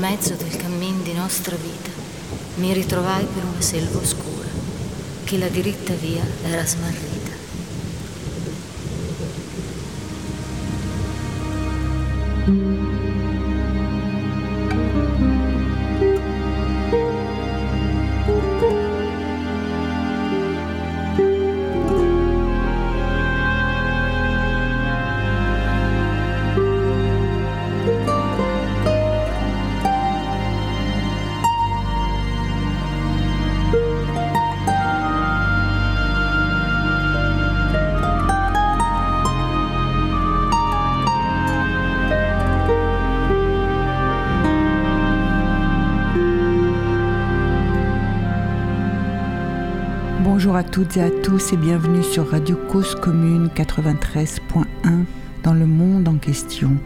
mezzo del cammin di nostra vita, mi ritrovai per una selva oscura, che la diritta via era smarrita. Bonjour à toutes et à tous et bienvenue sur Radio Cause Commune 93.1 dans le monde en question.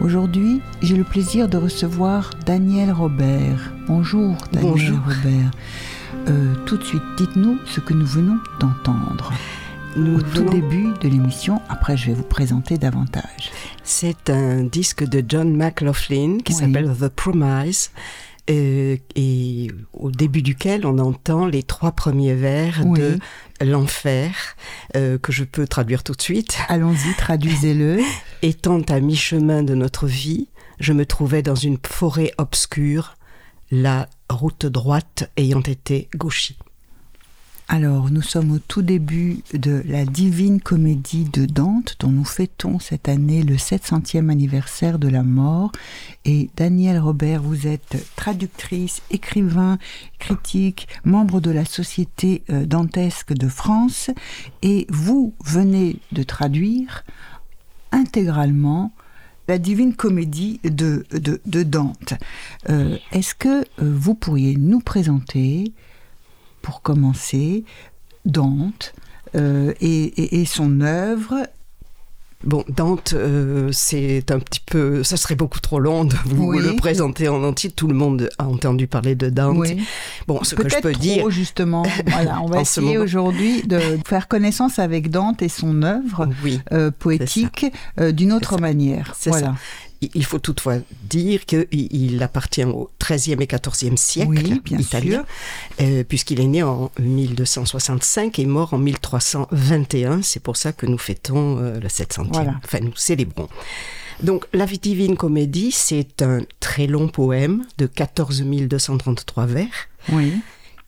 Aujourd'hui, j'ai le plaisir de recevoir Daniel Robert. Bonjour Daniel Bonjour. Robert. Euh, tout de suite, dites-nous ce que nous venons d'entendre. Nous Au tout début de l'émission, après je vais vous présenter davantage. C'est un disque de John McLaughlin qui Oui. s'appelle The Promise. Euh, et au début duquel on entend les trois premiers vers Oui. de L'Enfer, euh, que je peux traduire tout de suite. Allons-y, traduisez-le. Étant à mi-chemin de notre vie, je me trouvais dans une forêt obscure, la route droite ayant été gauchie. Alors, nous sommes au tout début de la divine comédie de Dante, dont nous fêtons cette année le 700e anniversaire de la mort. Et Daniel Robert, vous êtes traductrice, écrivain, critique, membre de la Société euh, dantesque de France, et vous venez de traduire intégralement la divine comédie de Dante. Euh, Est-ce que euh, vous pourriez nous présenter pour commencer, Dante euh, et, et- et son œuvre. Bon, Dante, euh, c'est un petit peu. Ça serait beaucoup trop long de vous Oui. le présenter en entier. Tout le monde a entendu parler de Dante. Oui. Bon, ce que je peux trop, dire. justement. Voilà, on va essayer aujourd'hui de faire connaissance avec Dante et son œuvre Oui, euh, poétique euh, d'une autre ça. manière. Voilà. il il faut toutefois dire qu'il il appartient au XIIIe et XIVe siècle Oui, bien italien, euh, puisqu'il est né en 1265 et mort en 1321. C'est pour ça que nous fêtons euh, le 700e. Voilà. Enfin, nous célébrons. Donc, La Divine Comédie, c'est un très long poème de 14 233 vers. Oui.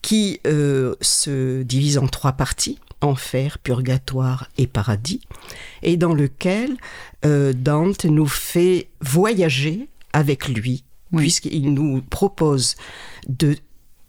qui euh, se divise en trois parties, enfer, purgatoire et paradis, et dans lequel euh, Dante nous fait voyager avec lui, Oui. puisqu'il nous propose de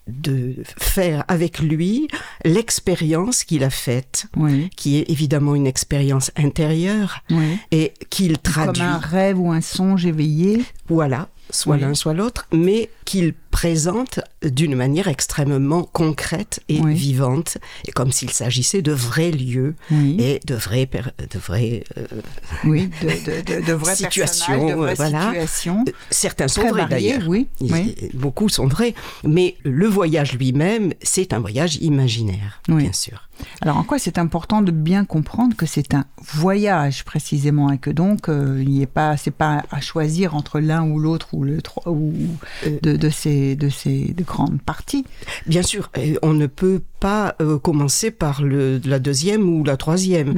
de faire avec lui l'expérience qu'il a faite, Oui. qui est évidemment une expérience intérieure Oui. et qu'il traduit. Comme un rêve ou un songe éveillé. Voilà, soit Oui. l'un, soit l'autre, mais qu'il présente d'une manière extrêmement concrète et Oui. vivante, et comme s'il s'agissait de vrais lieux Oui. et de per- de vrais euh, Oui. De, de, de, de vraies Situations, de vraies euh, voilà. situations. certains sont Très vrais d'ailleurs. oui. Beaucoup sont vrais, mais le voyage lui-même, c'est un voyage imaginaire, bien sûr. Alors en quoi c'est important de bien comprendre que c'est un voyage précisément et que donc euh, il n'y est pas c'est pas à choisir entre l'un ou l'autre ou le tro- ou Euh. de, de ces de ces de grandes parties. Bien sûr, on ne peut pas euh, commencer par le, la deuxième ou la troisième.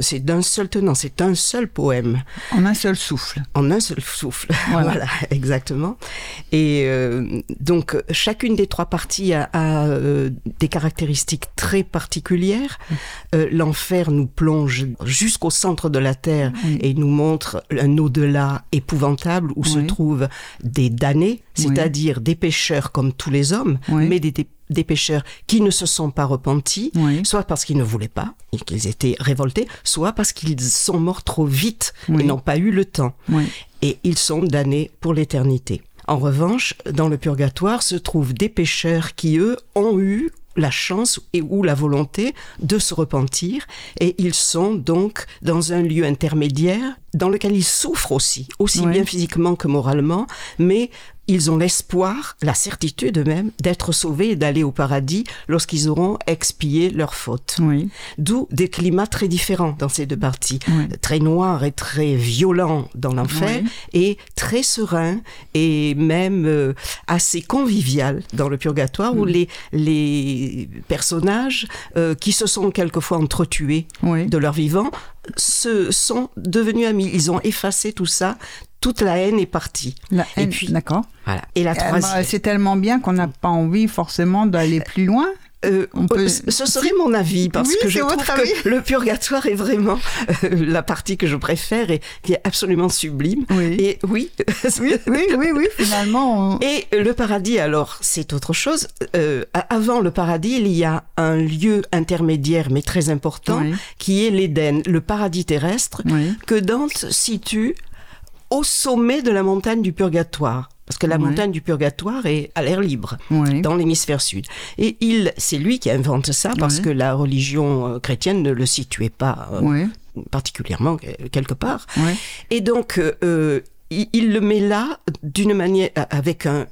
C'est d'un seul tenant, c'est un seul poème. En un seul souffle. En un seul souffle. Voilà. Voilà, exactement. Et euh, donc, chacune des trois parties a, a, euh, des caractéristiques très particulières. Euh, L'enfer nous plonge jusqu'au centre de la terre et nous montre un au-delà épouvantable où se trouvent des damnés, Oui. c'est-à-dire des pécheurs comme tous les hommes, Oui. mais des, des, des pécheurs qui ne se sont pas repentis, Oui. soit parce qu'ils ne voulaient pas et qu'ils étaient révoltés, soit parce qu'ils sont morts trop vite Oui. et n'ont pas eu le temps Oui. et ils sont damnés pour l'éternité. En revanche, dans le purgatoire se trouvent des pécheurs qui, eux, ont eu la chance et ou la volonté de se repentir et ils sont donc dans un lieu intermédiaire dans lequel ils souffrent aussi, aussi Ouais. bien physiquement que moralement, mais ils ont l'espoir, la certitude même, d'être sauvés et d'aller au paradis lorsqu'ils auront expié leurs fautes. Oui. D'où des climats très différents dans ces deux parties. Oui. Très noirs et très violents dans l'enfer Oui. et très sereins et même euh, assez convivial dans le purgatoire Mm. où les, les personnages euh, qui se sont quelquefois entretués de leur vivant se sont devenus amis. Ils ont effacé tout ça. Toute la haine est partie. La Et haine, puis- d'accord. Voilà. Et la Euh, troisième. C'est tellement bien qu'on n'a pas envie forcément d'aller plus loin. Euh, On peut- Ce serait mon avis parce Oui, que je trouve avis. que le purgatoire est vraiment euh, la partie que je préfère et qui est absolument sublime. Oui. Et oui, Oui, oui, oui, oui, finalement. on- Et le paradis, alors, c'est autre chose. Euh, avant le paradis, il y a un lieu intermédiaire, mais très important, qui est l'Éden, le paradis terrestre, que Dante situe au sommet de la montagne du purgatoire. Parce que la montagne du purgatoire est à l'air libre dans l'hémisphère sud. Et il, c'est lui qui invente ça parce que la religion euh, chrétienne ne le situait pas euh, particulièrement euh, quelque part. Et donc, euh, il, il le met là d'une manière, avec un,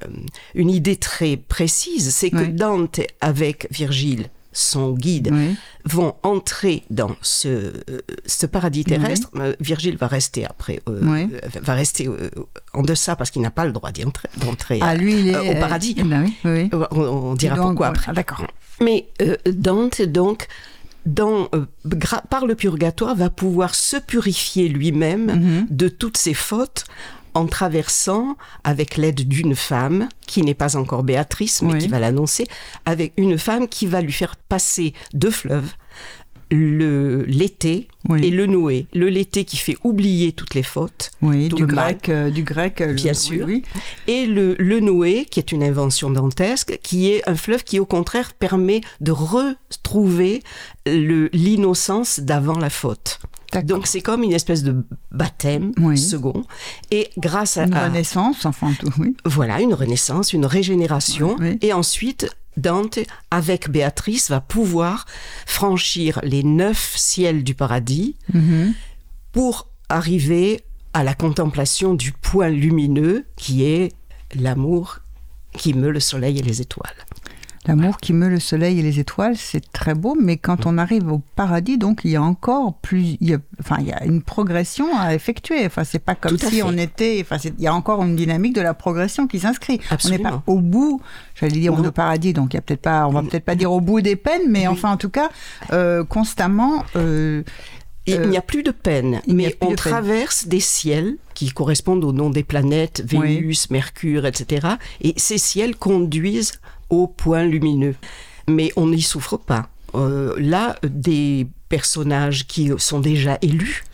une idée très précise, c'est que. Dante, avec Virgile, son guide, Oui. vont entrer dans ce, euh, ce paradis terrestre. Euh, Virgile va rester après, euh, Oui. va rester euh, en deçà parce qu'il n'a pas le droit d'y entrer- d'entrer Ah, euh, au paradis. Ben. On, on dira donc, pourquoi après. ah, d'accord. Mais Dante, donc, dans, par le purgatoire, va pouvoir se purifier lui-même Mhm. de toutes ses fautes en traversant, avec l'aide d'une femme, qui n'est pas encore Béatrice, mais Oui. qui va l'annoncer, avec une femme qui va lui faire passer deux fleuves, le l'été Oui. et le Noé. Le l'été qui fait oublier toutes les fautes, Oui, tout du le mal. grec, euh, du grec. euh, Bien sûr. Oui. et le, le Noé, qui est une invention dantesque, qui est un fleuve qui, au contraire, permet de retrouver l'innocence d'avant la faute. Donc c'est comme une espèce de baptême Oui. second. Et grâce à, Une à- renaissance, enfin tout. Oui. voilà une renaissance, une régénération, Oui. et ensuite Dante, avec Béatrice, va pouvoir franchir les neuf ciels du paradis Mhm. pour arriver à la contemplation du point lumineux qui est l'amour qui meut le soleil et les étoiles. L'amour qui meut le soleil et les étoiles, c'est très beau, mais quand on arrive au paradis, donc il y a encore plus, il y a, enfin il y a une progression à effectuer. Enfin c'est pas comme si fait. on était, enfin il y a encore une dynamique de la progression qui s'inscrit. On n'est pas au bout, j'allais dire au paradis, donc il y a peut-être pas, on va peut-être pas dire au bout des peines, mais enfin en tout cas euh, constamment. euh, Il Euh, n'y a plus de peine, mais on de peine. traverse des ciels qui correspondent au nom des planètes, Oui. Vénus, Mercure, etc. Et ces ciels conduisent au point lumineux. Mais on n'y souffre pas. Euh, là, des personnages qui sont déjà élus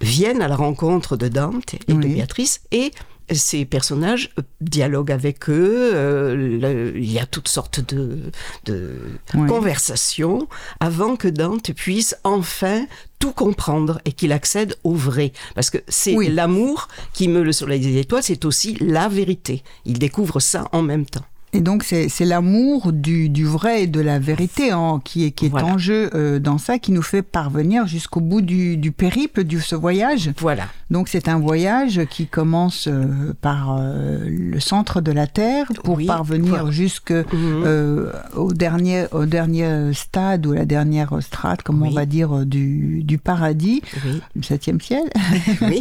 viennent à la rencontre de Dante et de. Béatrice et ces personnages dialoguent avec eux. euh, le- il y a toutes sortes de, de Oui. conversations avant que Dante puisse enfin tout comprendre et qu'il accède au vrai. Parce que c'est Oui. l'amour qui meut le soleil des étoiles, c'est aussi la vérité. Il découvre ça en même temps. Et donc c'est l'amour du, du vrai et de la vérité en- qui est, qui est Voilà. en jeu euh, dans ça, qui nous fait parvenir jusqu'au bout du, du périple, de ce voyage. Voilà. Donc c'est un voyage qui commence euh, par euh, le centre de la Terre pour Oui, parvenir jusque Mhm. au dernier au dernier stade ou la dernière strate, comme on va dire, du, du paradis, Oui, du septième ciel. oui.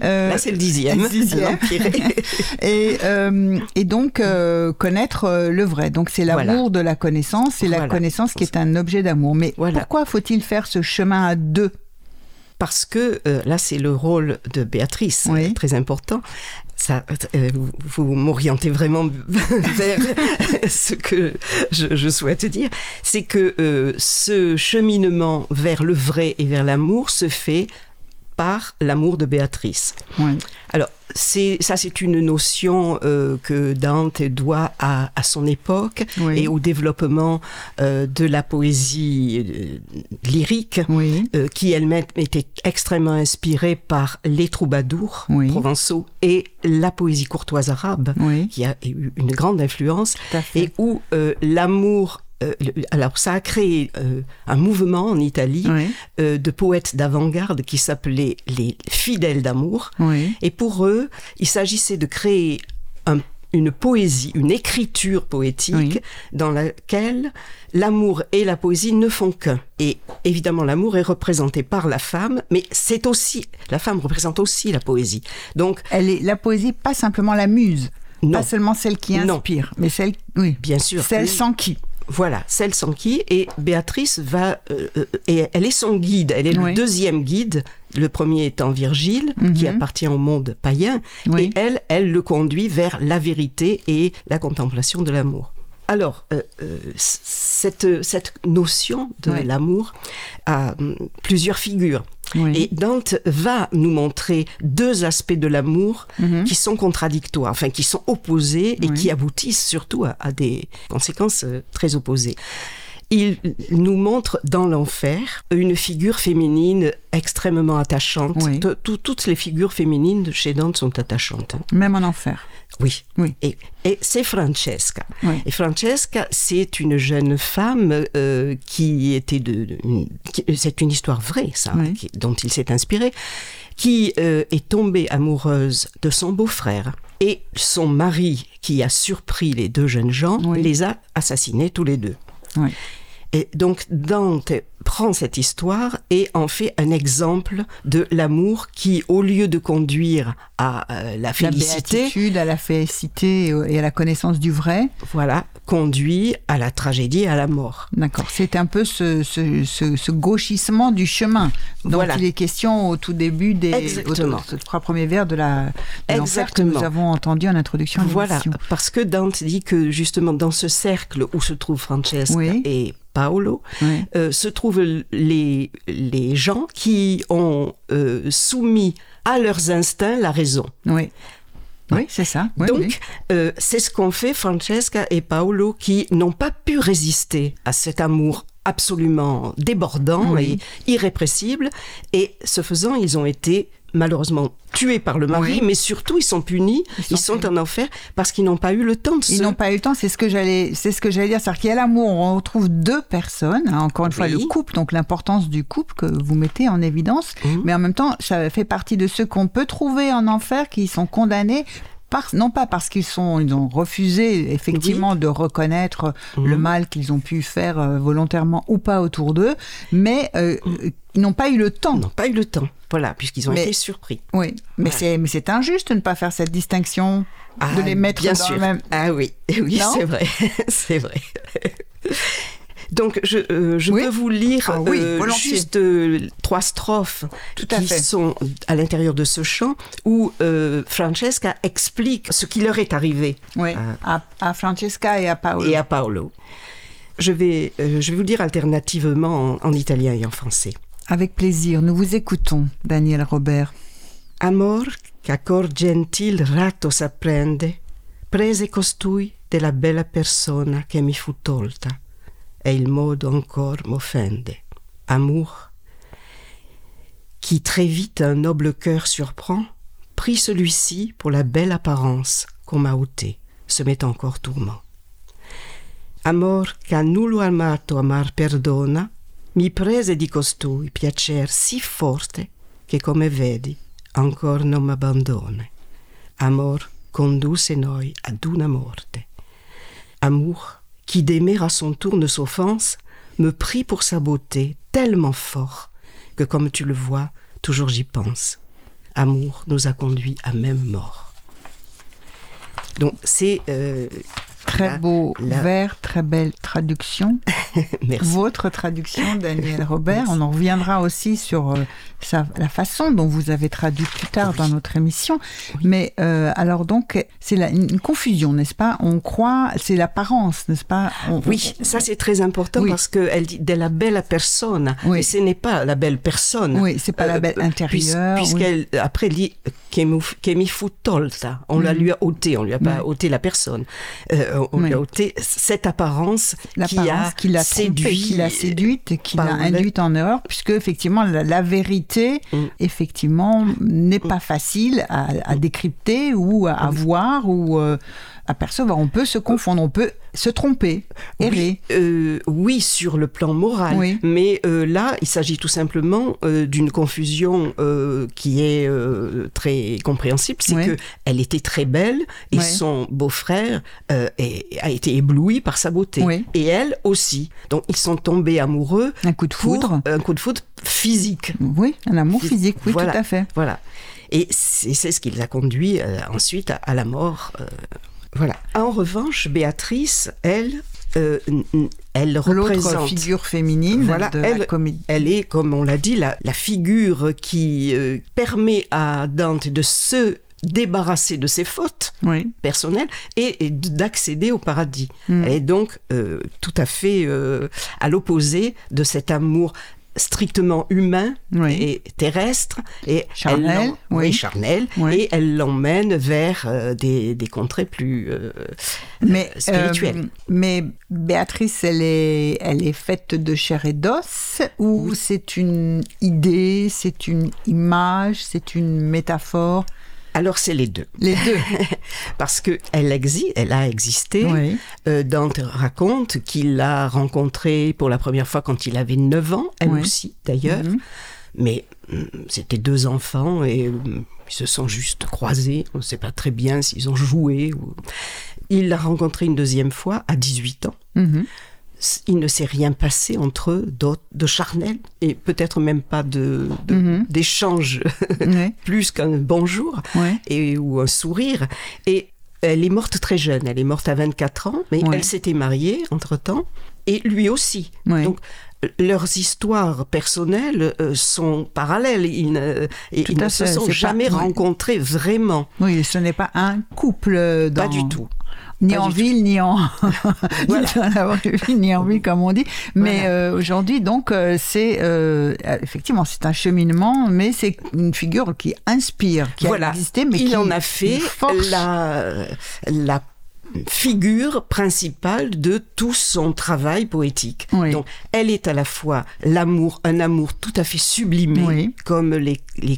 Là, c'est le dixième. le dixième. et, et donc connaître euh, le vrai. Donc c'est l'amour Voilà. de la connaissance, c'est la connaissance qui est un objet d'amour. Mais Voilà. pourquoi faut-il faire ce chemin à deux? Parce que euh, là, c'est le rôle de Béatrice, Oui. euh, très important. Ça, euh, vous, vous m'orientez vraiment vers ce que je, je souhaite dire. C'est que euh, ce cheminement vers le vrai et vers l'amour se fait par l'amour de Béatrice. Oui. Alors, c'est, ça, c'est une notion euh, que Dante doit à, à son époque Oui. et au développement euh, de la poésie euh, lyrique Oui. qui elle-même était extrêmement inspirée par les troubadours provençaux et la poésie courtoise arabe, qui a eu une grande influence, et où l'amour... euh, alors ça a créé euh, un mouvement en Italie Oui. euh, de poètes d'avant-garde qui s'appelaient les fidèles d'amour. Oui. Et pour eux, il s'agissait de créer un- une poésie, une écriture poétique Oui. dans laquelle l'amour et la poésie ne font qu'un. Et évidemment, l'amour est représenté par la femme, mais c'est aussi, la femme représente aussi la poésie. Donc, Elle est la poésie, pas simplement la muse, Non. pas seulement celle qui Non. inspire, mais celle, oui, bien sûr, celle oui. sans qui. Voilà, celle sans qui. Et Béatrice va. euh, euh, et elle est son guide. Elle est Oui. le deuxième guide. Le premier étant Virgile, qui Mhm. appartient au monde païen. Oui. Et elle, elle le conduit vers la vérité et la contemplation de l'amour. Alors, euh, cette, cette notion de Oui. l'amour a hum, plusieurs figures. Oui. Et Dante va nous montrer deux aspects de l'amour Mhm. qui sont contradictoires, enfin qui sont opposés et Oui. qui aboutissent surtout à, à des conséquences euh, très opposées. Il nous montre dans l'enfer une figure féminine extrêmement attachante. Oui. Toutes les figures féminines de chez Dante sont attachantes. hein. Même en enfer. Oui. Oui. Et, et c'est Francesca. Oui. Et Francesca, c'est une jeune femme euh, qui était de. c'est une histoire vraie, ça, Oui. qui- dont il s'est inspiré, qui euh, est tombée amoureuse de son beau-frère. Et son mari, qui a surpris les deux jeunes gens, les a assassinés tous les deux. Oui. Et donc Dante prend cette histoire et en fait un exemple de l'amour qui, au lieu de conduire à euh, la La félicité, béatitude, à la félicité et à la connaissance du vrai. voilà, conduit à la tragédie et à la mort. D'accord. C'est un peu ce, ce, ce- ce gauchissement du chemin dont Voilà. il est question au tout début des Exactement. trois premiers vers de la de que nous avons entendu en introduction Voilà, parce que Dante dit que justement dans ce cercle où se trouvent Francesca Oui. et Paolo, euh, se trouvent les, les gens qui ont euh, soumis à leurs instincts la raison. Oui. Oui, c'est ça. Donc, oui. euh, c'est ce qu'ont fait Francesca et Paolo qui n'ont pas pu résister à cet amour absolument débordant Oui. et irrépressible. Et ce faisant, ils ont été malheureusement tués par le mari, Oui. mais surtout ils sont punis, Ils ils sont en enfer parce qu'ils n'ont pas eu le temps de Ils se... n'ont pas eu le temps, c'est ce que j'allais, c'est ce que j'allais dire, c'est-à-dire qu'il y a l'amour, on retrouve deux personnes, hein, encore une fois le couple, donc l'importance du couple que vous mettez en évidence, Mhm. mais en même temps, ça fait partie de ceux qu'on peut trouver en enfer, qui sont condamnés. Non pas parce qu'ils sont, ils ont refusé effectivement de reconnaître Mhm. le mal qu'ils ont pu faire euh, volontairement ou pas autour d'eux, mais euh, euh, ils n'ont pas eu le temps. Ils n'ont pas eu le temps, voilà, puisqu'ils ont Mais- été surpris. Oui, mais c'est injuste de ne pas faire cette distinction, de Ah, les mettre bien dans sûr. le même. Ah oui, oui, Non c'est vrai, c'est vrai. Donc je, euh, je Oui. peux vous lire Ah oui, euh, juste euh, trois strophes Tout à qui fait. sont à l'intérieur de ce chant où euh, Francesca explique ce qui leur est arrivé Oui, à, à Francesca et à Paolo. et à Paolo. Je vais, je vais vous dire alternativement en, en italien et en français. Avec plaisir, nous vous écoutons, Daniel Robert. Amor che cor gentil ratto s'apprende, prese costui della bella persona che mi fu tolta, e il modo ancor m'offende. Amour, qui très vite un noble cœur surprend, prit celui-ci pour la belle apparence qu'on m'a ôtée, se met encore tourment. Amor a nullo amato amar perdona, mi prese di costui piacer si forte che come vedi ancor non m'abbandone. Amor condusse noi ad una morte. Amour, qui d'aimer à son tour ne s'offense, me prit pour sa beauté tellement fort que comme tu le vois, toujours j'y pense. Amour nous a conduits à même mort. Donc c'est euh, Très beau vers, très belle traduction. merci. Votre traduction, Daniel Robert. On en reviendra aussi sur euh, sa- la façon dont vous avez traduit plus tard dans notre émission. Mais euh, alors donc, c'est une confusion, n'est-ce pas? On croit, c'est l'apparence, n'est-ce pas? On- Oui, ça c'est très important Oui. parce qu'elle dit de la belle personne, Oui. et ce n'est pas la belle personne. Oui, c'est pas la belle intérieure, puis- Puisqu'elle après dit che mi fu- tolta, on la Mhm. lui a ôté, on lui a pas Oui. ôté la personne, Euh, on Oui. lui a ôté cette apparence qui a qui l'a séduit, qui l'a séduite, et qui l'a induite en erreur, puisque effectivement la, la vérité, Mm. effectivement, n'est pas facile à, à décrypter ou à, à voir ou euh, à percevoir. On peut se confondre, on peut se tromper, errer. Oui, euh, oui, sur le plan moral. Oui. Mais euh, là, il s'agit tout simplement euh, d'une confusion qui est très compréhensible. C'est Oui. que elle était très belle et son beau-frère a été ébloui par sa beauté. Et elle aussi. Donc ils sont tombés amoureux. Un coup de foudre. Un coup de foudre physique. Oui, un amour physique, oui, Voilà. tout à fait. Voilà. Et c'est ce qui les a conduits ensuite à, à la mort. Voilà. En revanche, Béatrice, elle, euh, elle L'autre représente. figure féminine Voilà, de la elle- comédie. Elle est, comme on l'a dit, la, la figure qui euh, permet à Dante de se débarrasser de ses fautes Oui. personnelles et, et d'accéder au paradis. Mm. Elle est donc euh, tout à fait euh, à l'opposé de cet amour strictement humain Oui. et terrestre et Charnel, oui. charnel Oui. et elle l'emmène vers euh, des, des contrées plus euh, Mais, spirituelles. euh, mais Béatrice, elle est, elle est faite de chair et d'os ou c'est une idée, c'est une image, c'est une métaphore? Alors c'est les deux Les deux. parce que elle existe elle a existé oui. Euh, Dante raconte qu'il l'a rencontrée pour la première fois quand il avait 9 ans, elle Oui. aussi d'ailleurs, Mhm. mais hum, c'était deux enfants et hum, ils se sont juste croisés, on ne sait pas très bien s'ils ont joué. Ou... Il l'a rencontrée une deuxième fois à 18 ans. Mhm. Il ne s'est rien passé entre eux de charnel et peut-être même pas de, Mhm. d'échange plus qu'un bonjour et, ou un sourire. Et elle est morte très jeune, elle est morte à 24 ans, mais Ouais. elle s'était mariée entre-temps, et lui aussi. Donc, euh, leurs histoires personnelles euh, sont parallèles. Ils ne, et ils ne se sont pas- jamais rencontrés vraiment. Oui, ce n'est pas un couple dans... Pas du tout. Ni en ville, ni en... Voilà. ni en ville, comme on dit. Mais Voilà. euh, aujourd'hui, donc, euh, c'est... euh, effectivement, c'est un cheminement, mais c'est une figure qui inspire, qui voilà. a existé, mais il qui... en a fait une force. la, la figure principale de tout son travail poétique. Oui. Donc, elle est à la fois l'amour, un amour tout à fait sublimé, Oui. comme les, les,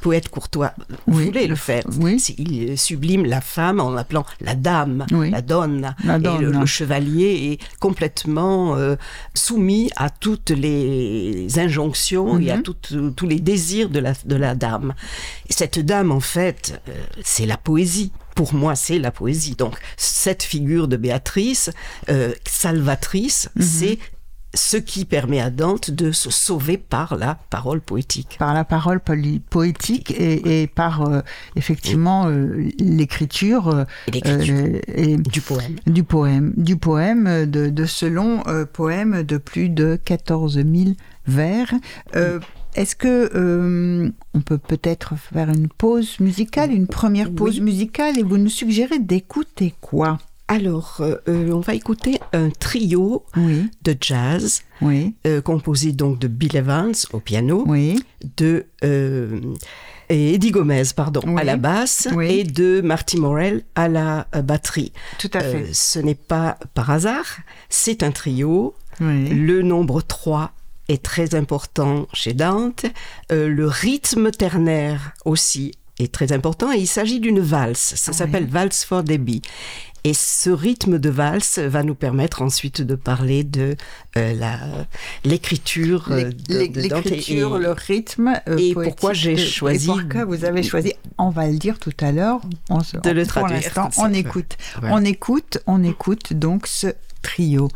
poètes courtois Oui. voulaient le faire. Oui. C'est- Il sublime la femme en l'appelant la dame, la donna. La Et le, chevalier est complètement euh, soumis à toutes les injonctions et à Mhm. toutes- tous les désirs de la, de la dame. Et cette dame, en fait, euh, c'est la poésie. Pour moi, c'est la poésie. Donc, cette figure de Béatrice, euh, salvatrice, Mhm. c'est ce qui permet à Dante de se sauver par la parole poétique. par la parole poétique et, et par euh, effectivement euh, l'écriture euh, du poème. du poème, du poème euh, de, de ce long euh, poème de plus de 14 000 vers. Est-ce que euh, on peut peut-être faire une pause musicale, une première pause Oui. musicale, et vous nous suggérez d'écouter quoi? Alors, euh, euh, on va écouter un trio Oui, de jazz oui, euh, composé donc de Bill Evans au piano, oui, de euh, et Eddie Gomez pardon à la basse et de Marty Morell à la batterie. tout à fait. ce n'est pas par hasard, c'est un trio. Le nombre 3 est très important chez Dante. Euh, le rythme ternaire aussi est très important et il s'agit d'une valse. Ça Oui. s'appelle Valse for Debbie. Et ce rythme de valse va nous permettre ensuite de parler de euh, la l'écriture euh. L'écriture, le rythme. euh, et poétique pourquoi j'ai choisi- Et pourquoi vous avez choisi On va le dire tout à l'heure. On se- De le pour traduire, l'instant, on écoute. Voilà. On écoute, on écoute donc ce trio.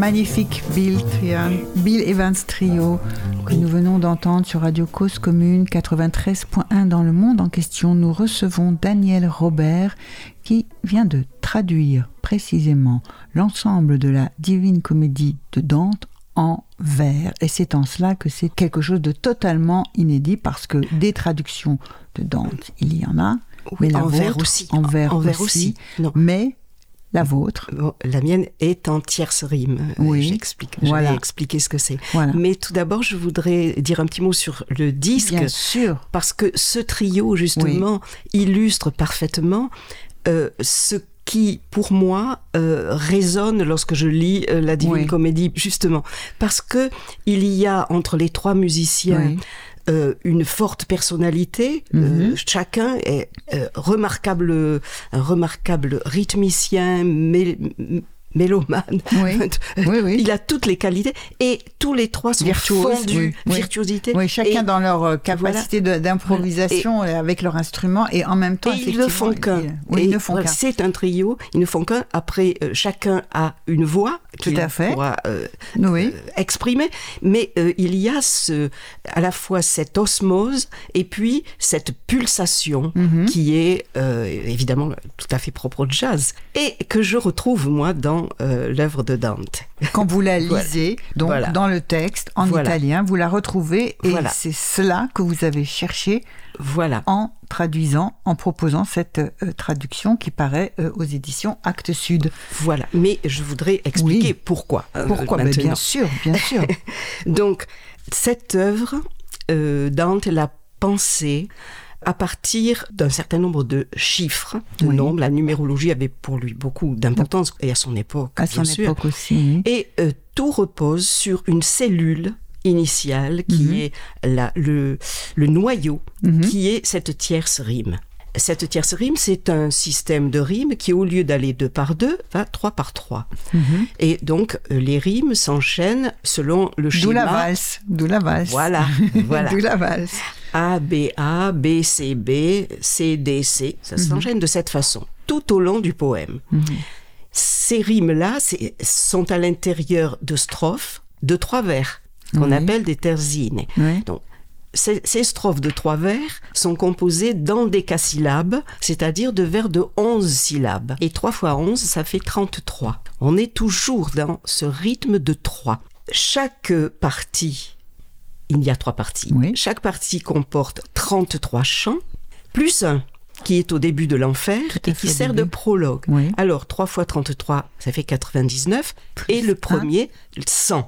Magnifique Bill, Bill Evans Trio que nous venons d'entendre sur Radio Cause Commune 93.1 dans le monde en question. Nous recevons Daniel Robert qui vient de traduire précisément l'ensemble de la Divine Comédie de Dante en vers. Et c'est en cela que c'est quelque chose de totalement inédit parce que des traductions de Dante, il y en a. mais en vers aussi. En vers aussi. Mais la vôtre La mienne est en tierce rime. Euh, oui. J'explique. Voilà. expliquer ce que c'est. Mais tout d'abord, je voudrais dire un petit mot sur le disque. Bien sûr. Parce que ce trio, justement, illustre parfaitement euh, ce qui, pour moi, euh, résonne lorsque je lis la Divine Comédie, justement, parce que il y a entre les trois musiciens euh, une forte personnalité. Euh, mhm. chacun est euh, remarquable, un remarquable rythmicien, mais mélomane. Oui. Il a toutes les qualités et tous les trois sont fondus, virtuosité. Oui, chacun dans leur euh, capacité d'improvisation euh, avec leur instrument et en même temps. ils ne font qu'un. ils ne font qu'un. C'est un trio. Ils ne font qu'un. Après, euh, chacun a une voix qu'il pourra exprimer, mais il y a ce, à la fois cette osmose et puis cette pulsation mhm. qui est évidemment tout à fait propre au jazz et que je retrouve moi dans euh, l'œuvre de Dante. Quand vous la lisez, donc dans le texte en italien, vous la retrouvez et c'est cela que vous avez cherché voilà. en traduisant, en proposant cette euh, traduction qui paraît euh, aux éditions Actes Sud. Voilà, mais je voudrais expliquer pourquoi. pourquoi? Bien sûr, bien sûr. donc, cette œuvre, Dante l'a pensée à partir d'un certain nombre de chiffres, de nombres. La numérologie avait pour lui beaucoup d'importance, et à son époque, à son époque aussi. Et euh, tout repose sur une cellule initiale qui mhm. est la, le, le noyau, mhm. qui est cette tierce rime. Cette tierce rime, c'est un système de rimes qui, au lieu d'aller deux par deux, va trois par trois. Mhm. Et donc, euh, les rimes s'enchaînent selon le schéma. D'où la valse. D'où la valse. Voilà. voilà. D'où la valse. A, B, A, B, C, B, C, D, C. Ça mhm. s'enchaîne de cette façon, tout au long du poème. Mhm. Ces rimes-là sont à l'intérieur de strophes de trois vers, qu'on appelle des terzines. Donc, ces, strophes de trois vers sont composées dans des casyllabes, c'est-à-dire de vers de 11 syllabes. Et 3 fois 11, ça fait 33. On est toujours dans ce rythme de 3. Chaque partie, il y a trois parties. Chaque partie comporte 33 chants, plus un qui est au début de l'enfer et qui sert de prologue. Alors, 3 fois 33, ça fait 99. et le premier, 100.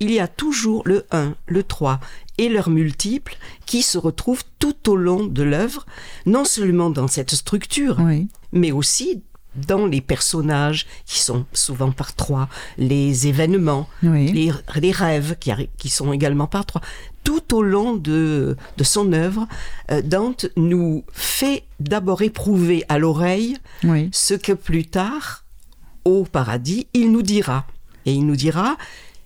Il y a toujours le 1, le 3 et leurs multiples qui se retrouvent tout au long de l'œuvre, non seulement dans cette structure, mais aussi dans les personnages qui sont souvent par trois, les événements, les, rêves qui, qui, sont également par trois tout au long de, de son œuvre, euh, Dante nous fait d'abord éprouver à l'oreille ce que plus tard, au paradis, il nous dira. Et il nous dira,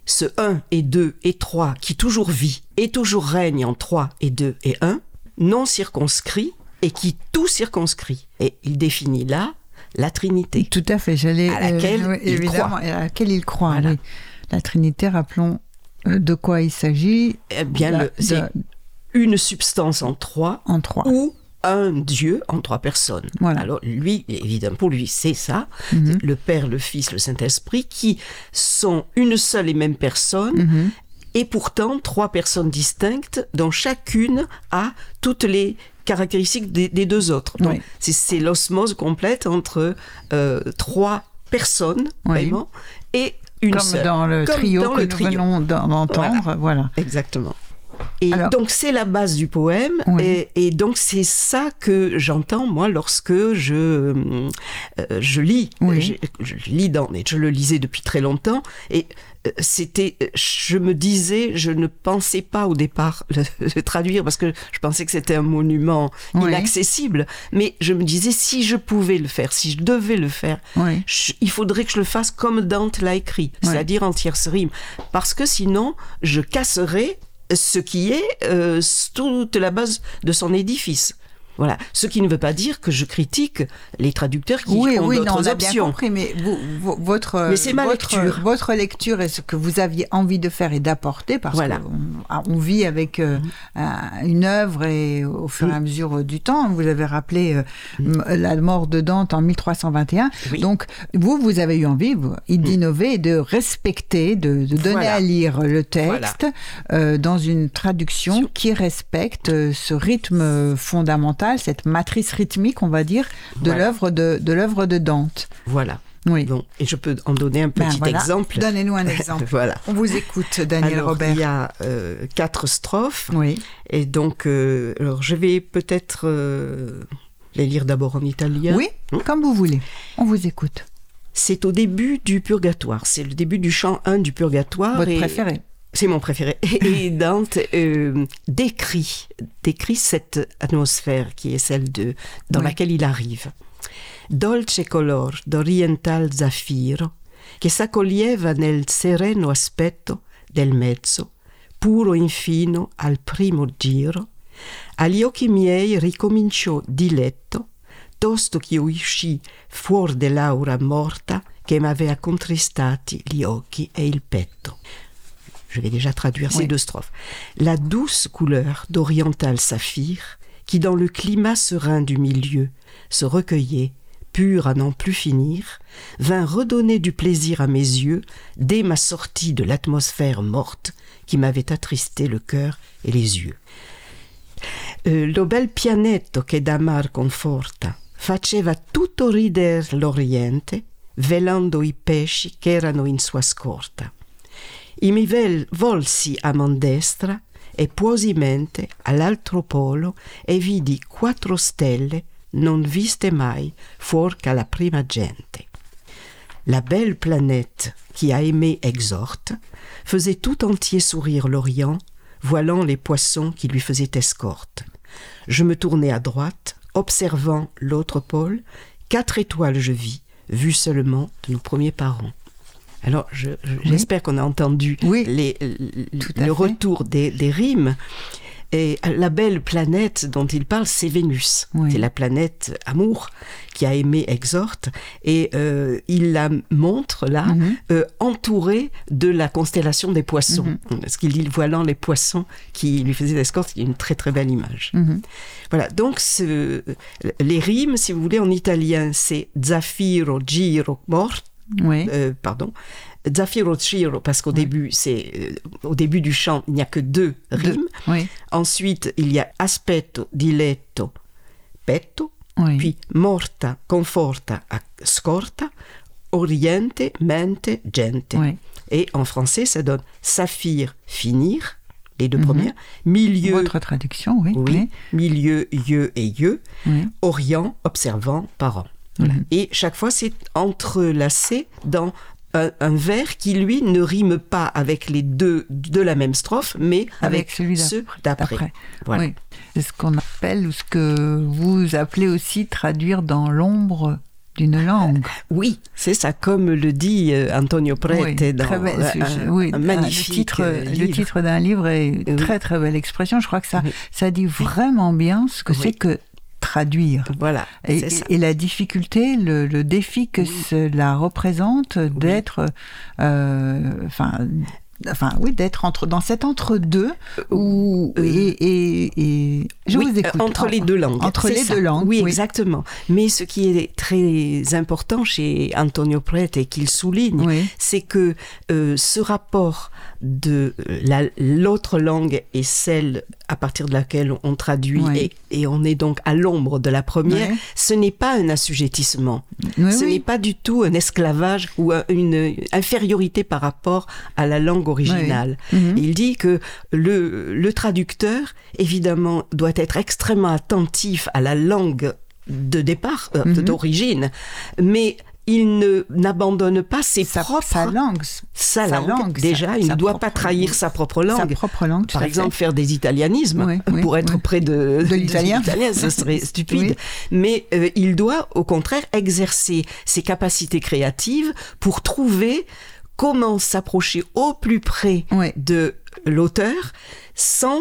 ce 1 et 2 et 3 qui toujours vit et toujours règne en 3 et 2 et 1, non circonscrit et qui tout circonscrit. Et il définit là la Trinité. Tout à fait, j'allais... À laquelle euh, il évidemment, croit. à laquelle il croit, La Trinité, rappelons de quoi il s'agit Eh bien, c'est une substance en trois, en trois. ou un Dieu en trois personnes. Alors lui, évidemment, pour lui, c'est ça, mhm. le Père, le Fils, le Saint-Esprit, qui sont une seule et même personne, mhm. et pourtant trois personnes distinctes, dont chacune a toutes les caractéristiques des, deux autres. Donc c'est l'osmose complète entre euh, trois personnes, vraiment, et comme dans le trio que nous venons d'entendre. Voilà. Exactement. Et donc c'est la base du poème, et, donc c'est ça que j'entends moi lorsque je euh, je lis, je, lis dans, et je le lisais depuis très longtemps, et c'était, je me disais, je ne pensais pas au départ le, traduire parce que je pensais que c'était un monument inaccessible, mais je me disais si je pouvais le faire, si je devais le faire, il faudrait que je le fasse comme Dante l'a écrit, c'est-à-dire en tierce rime, parce que sinon je casserais ce qui est euh, toute la base de son édifice. Voilà. Ce qui ne veut pas dire que je critique les traducteurs qui oui, ont oui, non, d'autres on a options. bien compris, mais vous, vo- votre, Mais ma votre, lecture. votre lecture et ce que vous aviez envie de faire et d'apporter, parce Voilà. qu'on ah, on vit avec euh, un- une œuvre et au fur et à mesure du temps, vous avez rappelé euh, m- la mort de Dante en 1321. Oui. Donc, vous, vous avez eu envie vous, d'innover et de respecter, de, de donner Voilà. à lire le texte euh, dans une traduction qui respecte euh, ce rythme euh, cette matrice rythmique, on va dire, de Voilà. l'œuvre de, de l'œuvre de Dante. Voilà. Oui. Bon, et je peux en donner un Ben petit voilà. exemple. Donnez-nous un exemple. voilà. On vous écoute, Daniel alors, Robert. il y a euh, quatre strophes. Oui. Et donc, euh, alors je vais peut-être euh, les lire d'abord en italien. Oui, Hmm. comme vous voulez. On vous écoute. C'est au début du Purgatoire. C'est le début du chant 1 du Purgatoire. Votre et- préféré. C'est mon préféré. Et Dante euh, décrit, décrit cette atmosphère qui est celle de dans Oui. laquelle il arrive. Dolce color d'oriental zaffiro che s'accoglieva nel sereno aspetto del mezzo, puro infino al primo giro, agli occhi miei ricominciò diletto, tosto che uscì fuor dell'aura morta che m'aveva contristati gli occhi e il petto. Je vais déjà traduire ces deux strophes. La douce couleur d'oriental saphir, qui dans le climat serein du milieu se recueillait, pur à n'en plus finir, vint redonner du plaisir à mes yeux dès ma sortie de l'atmosphère morte qui m'avait attristé le cœur et les yeux. Eh, lo bel pianetto che da mar conforta faceva tutto rider l'oriente, velando i pesci che erano in sua scorta. I mi volsi a man destra e puosimente all'altro polo e vidi quattro stelle non viste mai fuor la prima gente. La belle planète qui a aimé exhorte faisait tout entier sourire l'Orient, voilant les poissons qui lui faisaient escorte. Je me tournai à droite, observant l'autre pôle. Quatre étoiles je vis, vues seulement de nos premiers parents. Alors, je- je- j'espère qu'on a entendu Oui, les- le retour des, des rimes. Et la belle planète dont il parle, c'est Vénus. Oui. C'est la planète amour qui a aimé exhorte. Et euh, il la montre là, Mhm. euh, entourée de la constellation des poissons. Mhm. Parce qu'il dit voilant les poissons qui lui faisaient escorte, il y a une très très belle image. Mhm. Voilà, donc ce- les rimes, si vous voulez, en italien, c'est Zaffiro, Giro, Mort, Oui. euh, pardon. Zaffiro, Giro, parce qu'au début, c'est euh, au début du chant, il n'y a que deux Deux. rimes. Oui. Ensuite, il y a aspetto, diletto, petto, Oui. puis morta, conforta, scorta, oriente, mente, gente. oui. Et en français, ça donne saphir, finir, les deux Mhm. premières, milieu, Votre traduction, oui. oui, milieu, yeux et yeux, Oui. orient, observant, parent. Voilà. Mhm. Et chaque fois, c'est entrelacé dans un, un vers qui, lui, ne rime pas avec les deux de la même strophe, mais Avec avec, celui ceux D'après. d'après. Voilà. Oui. C'est ce qu'on appelle, ou ce que vous appelez aussi traduire dans l'ombre d'une langue. Oui, c'est ça, comme le dit euh, Antonio Prete Oui, dans très belle, un, oui, un le magnifique titre, euh, le livre. titre d'un livre est une Oui. très très belle expression. Je crois que ça, ça dit vraiment bien ce que c'est que traduire. Voilà, Et, c'est ça. et la difficulté, le, le défi que Oui. cela représente d'être, euh, enfin, enfin, oui, d'être entre dans cet entre-deux où Euh, et, et, et je Oui, vous écoute euh, entre les deux langues. Entre les ça. deux langues, Oui, oui. exactement. Mais ce qui est très important chez Antonio Prete et qu'il souligne, c'est que euh, ce rapport de euh, la- l'autre langue et celle à partir de laquelle on traduit et, et on est donc à l'ombre de la première, ce n'est pas un assujettissement. Ce oui. n'est pas du tout un esclavage ou un- une infériorité par rapport à la langue originale. Mhm. Il dit que le, le traducteur, évidemment, doit être extrêmement attentif à la langue de départ, euh, Mhm. d'origine, mais il ne n'abandonne pas ses sa, propres sa langue, sa sa langue. langue, Déjà, sa- il sa ne doit pas trahir langue. sa propre sa langue. propre langue. Par exemple, fait. faire des italianismes Oui, oui, pour être oui. près de, De l'italien. ce serait stupide. Mais euh, il doit, au contraire, exercer ses capacités créatives pour trouver comment s'approcher au plus près de l'auteur sans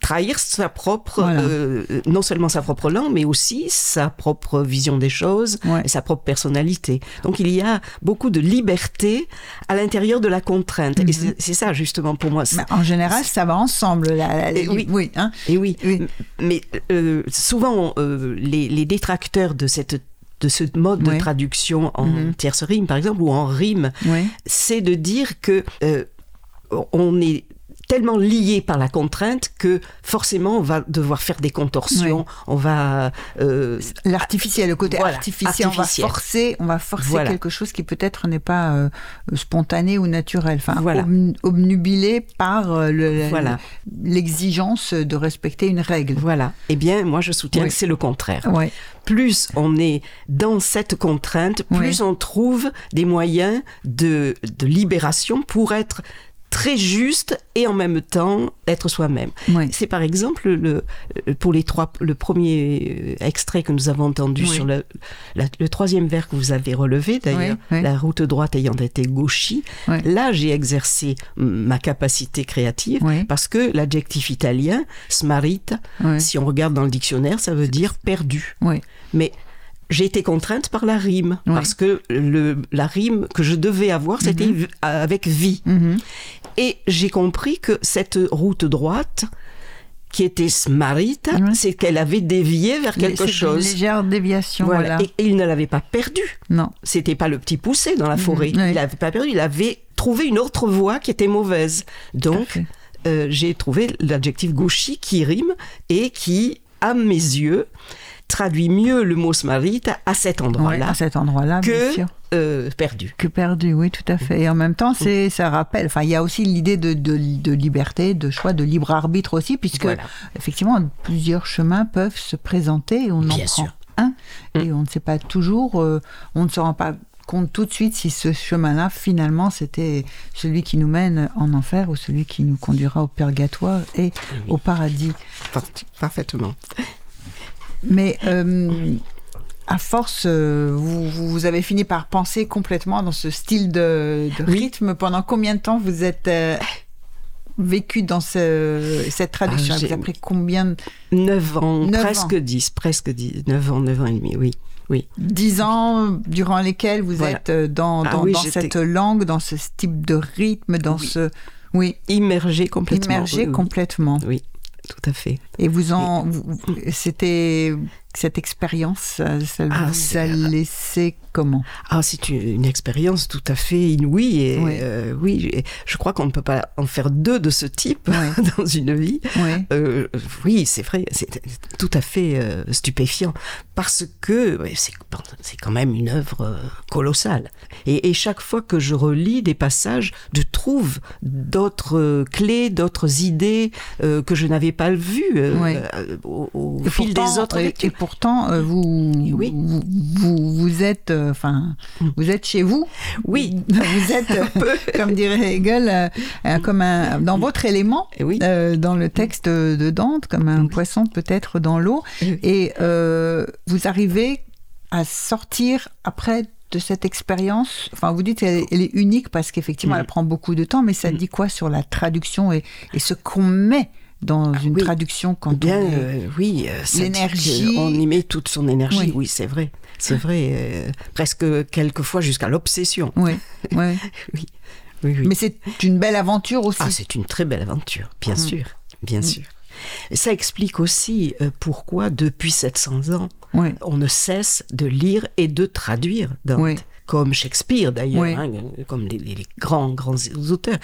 trahir sa propre, Voilà. euh, non seulement sa propre langue, mais aussi sa propre vision des choses Ouais. et sa propre personnalité. Donc il y a beaucoup de liberté à l'intérieur de la contrainte. Et c'est- c'est ça justement pour moi. Mais en général, ça va ensemble. La, la- Et oui. oui hein. Et oui, mais euh, souvent euh, les, les détracteurs de cette de ce mode Ouais. de traduction en Mhm. tierce rime, par exemple, ou en rime, c'est de dire que euh, on est tellement lié par la contrainte que forcément on va devoir faire des contorsions, on va euh, L'artificiel, le côté Voilà, artificiel, artificiel. on va forcer, on va forcer Voilà. quelque chose qui peut-être n'est pas euh, spontané ou naturel, enfin Voilà. ob- obnubilé par euh, le- l'exigence de respecter une règle. voilà. Eh bien, moi je soutiens Oui. que c'est le contraire. Plus on est dans cette contrainte, plus on trouve des moyens de, de libération pour être très juste et en même temps être soi-même. C'est par exemple le, pour les trois, le premier extrait que nous avons entendu Oui. sur le, la- le troisième vers que vous avez relevé d'ailleurs, Oui, la route droite ayant été gauchie. Là, j'ai exercé ma capacité créative parce que l'adjectif italien, smarita, si on regarde dans le dictionnaire, ça veut dire perdu. Mais j'ai été contrainte par la rime, Oui. parce que le, la rime que je devais avoir, c'était v- avec vie. Mhm. Et j'ai compris que cette route droite, qui était smarita, c'est qu'elle avait dévié vers quelque C'est une chose. légère déviation, Voilà. voilà. Et, et il ne l'avait pas perdu. Non. C'était pas le petit poussé dans la forêt. Mhm. Oui. Il l'avait pas perdu. Il avait trouvé une autre voie qui était mauvaise. Donc, euh, j'ai trouvé l'adjectif gauchi qui rime et qui, à mes yeux, traduit mieux le mot smarita à cet endroit-là à cet endroit-là, bien que sûr. euh, perdu. Que perdu, oui, tout à fait. Et en même temps, c'est, ça rappelle. Enfin, il y a aussi l'idée de, de, de liberté, de choix, de libre arbitre aussi, puisque Voilà. effectivement, plusieurs chemins peuvent se présenter et on en Bien prend sûr. un. Mm. Et on ne sait pas toujours, euh, on ne se rend pas compte tout de suite si ce chemin-là, finalement, c'était celui qui nous mène en enfer ou celui qui nous conduira au purgatoire et au paradis. Par- Parfaitement. Mais euh, à force, euh, vous, vous avez fini par penser complètement dans ce style de, de Oui. rythme. Pendant combien de temps vous êtes euh, vécu dans ce- cette traduction? Ah, j'ai- Vous avez pris combien de- 9 ans, presque 10, presque 10, 9 ans, 9 ans et demi, oui. Oui, Dix ans durant lesquels vous Voilà. êtes dans, Ah oui, dans cette langue, dans ce type de rythme, dans Oui. ce... Oui, immergé complètement. immergé complètement. Oui, tout à fait. Et vous en... C'était... Cette expérience, ça, Ah, vous a c'est- laissé comment Ah, c'est une, une expérience tout à fait inouïe. Et, euh, oui, et je crois qu'on ne peut pas en faire deux de ce type dans une vie. Oui. Euh, oui, c'est vrai, c'est tout à fait euh, stupéfiant parce que c'est quand même une œuvre colossale. Et, et chaque fois que je relis des passages, je trouve d'autres clés, d'autres idées que je n'avais pas vues au, fil pourtant- des autres et, et pourtant, vous, vous, vous êtes, euh, enfin, vous êtes chez vous. Oui. Vous êtes, euh, comme dirait Hegel, euh, euh, comme un, dans votre élément, oui. euh, dans le texte de Dante, comme un Oui. poisson peut-être dans l'eau. Oui. Et vous arrivez à sortir après de cette expérience. Enfin, vous dites qu'elle elle est unique parce qu'effectivement, Mm. elle prend beaucoup de temps, mais ça Mm. dit quoi sur la traduction et, et ce qu'on met dans une oui. traduction quand Bien, on euh, oui, L'énergie. qu'on y met toute son énergie. Oui. Oui, c'est vrai, c'est vrai, euh, presque quelquefois jusqu'à l'obsession. Oui, oui. Oui, oui, oui. Mais c'est une belle aventure aussi. Ah, c'est une très belle aventure, bien Mm. sûr, bien sûr. Et ça explique aussi euh, pourquoi, depuis 700 ans, on ne cesse de lire et de traduire Dante. Comme Shakespeare d'ailleurs, hein, comme les, les grands, grands auteurs.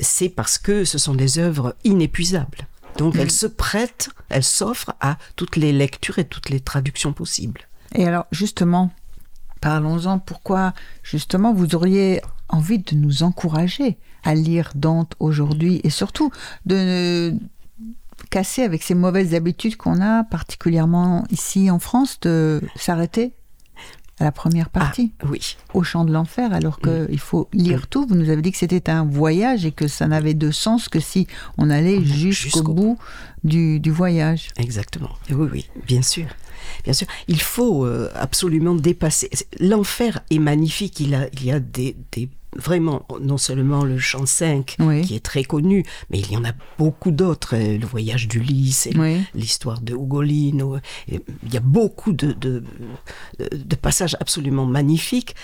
C'est parce que ce sont des œuvres inépuisables. Donc Mm. elles se prêtent, elles s'offrent à toutes les lectures et toutes les traductions possibles. Et alors, justement, parlons-en. Pourquoi, justement, vous auriez envie de nous encourager à lire Dante aujourd'hui et surtout de casser avec ces mauvaises habitudes qu'on a, particulièrement ici en France, de s'arrêter à la première partie, Ah, oui. au champ de l'enfer, alors qu'il faut lire tout. Vous nous avez dit que c'était un voyage et que ça n'avait de sens que si on allait jusqu'au bout du, du voyage. Exactement. Oui, oui, bien sûr. Bien sûr. Il faut euh, absolument dépasser. L'enfer est magnifique. Il, a, il y a des, des vraiment non seulement le chant 5 qui est très connu, mais il y en a beaucoup d'autres. Euh, le voyage d'Ulysse, l'histoire de Ugolino. Il y a beaucoup de, de, de passages absolument magnifiques.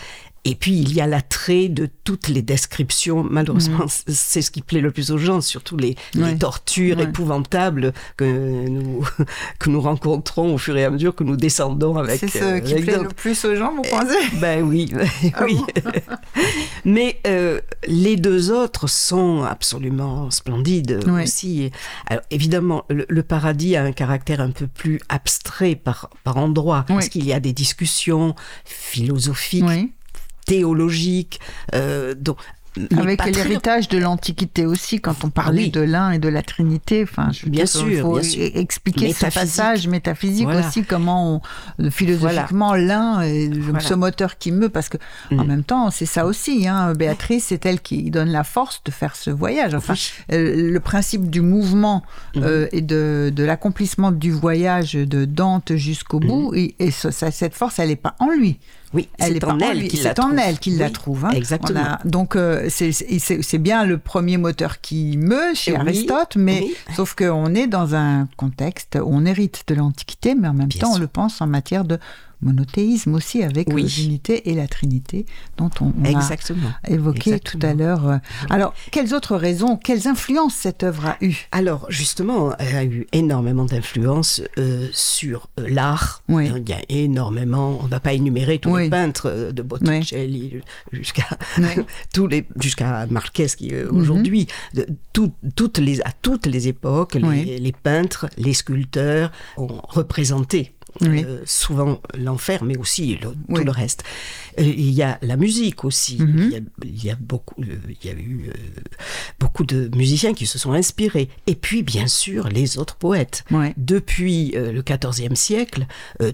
Et puis il y a l'attrait de toutes les descriptions. Malheureusement, mm. c'est ce qui plaît le plus aux gens, surtout les, tortures épouvantables que nous, que nous rencontrons au fur et à mesure que nous descendons avec. C'est ce euh, qui plaît le plus aux gens, vous pensez? Ben oui, ah oui. Mais euh, les deux autres sont absolument splendides aussi. Alors, évidemment, le, paradis a un caractère un peu plus abstrait par, par endroit, parce qu'il y a des discussions philosophiques théologique. Euh, donc, avec l'héritage de l'Antiquité aussi, quand on parlait de l'un et de la Trinité, enfin, je bien sûr, il faut expliquer ce passage métaphysique aussi, comment on, philosophiquement l'un est ce moteur qui meut, parce que en mm. même temps, c'est ça aussi. Hein, Béatrice, c'est elle qui donne la force de faire ce voyage. Enfin, euh, le principe du mouvement mm. euh, et de, de l'accomplissement du voyage de Dante jusqu'au bout, mm. et, cette force, elle n'est pas en lui. Oui, c'est en, elle qu'il la trouve. en elle qu'il la trouve. Hein. Exactement. donc euh, c'est bien le premier moteur qui meut chez Aristote, mais sauf qu'on est dans un contexte où on hérite de l'Antiquité, mais en même temps on le pense en matière de monothéisme aussi avec l'unité et la Trinité dont on, a évoqué tout à l'heure. Alors, quelles autres raisons, quelles influences cette œuvre a eu Alors, justement, elle a eu énormément d'influence euh, sur euh, l'art. Il y a énormément, on ne va pas énumérer tous les peintres euh, de Botticelli jusqu'à tous les jusqu'à Marquez qui mhm. aujourd'hui, toutes les à toutes les époques, les, les peintres, les sculpteurs ont représenté euh, souvent l'enfer, mais aussi tout le reste. Euh, il y a la musique aussi. Mhm. il, y a, beaucoup, euh, il y a eu beaucoup de musiciens qui se sont inspirés. Et puis, bien sûr, les autres poètes. Depuis le XIVe siècle,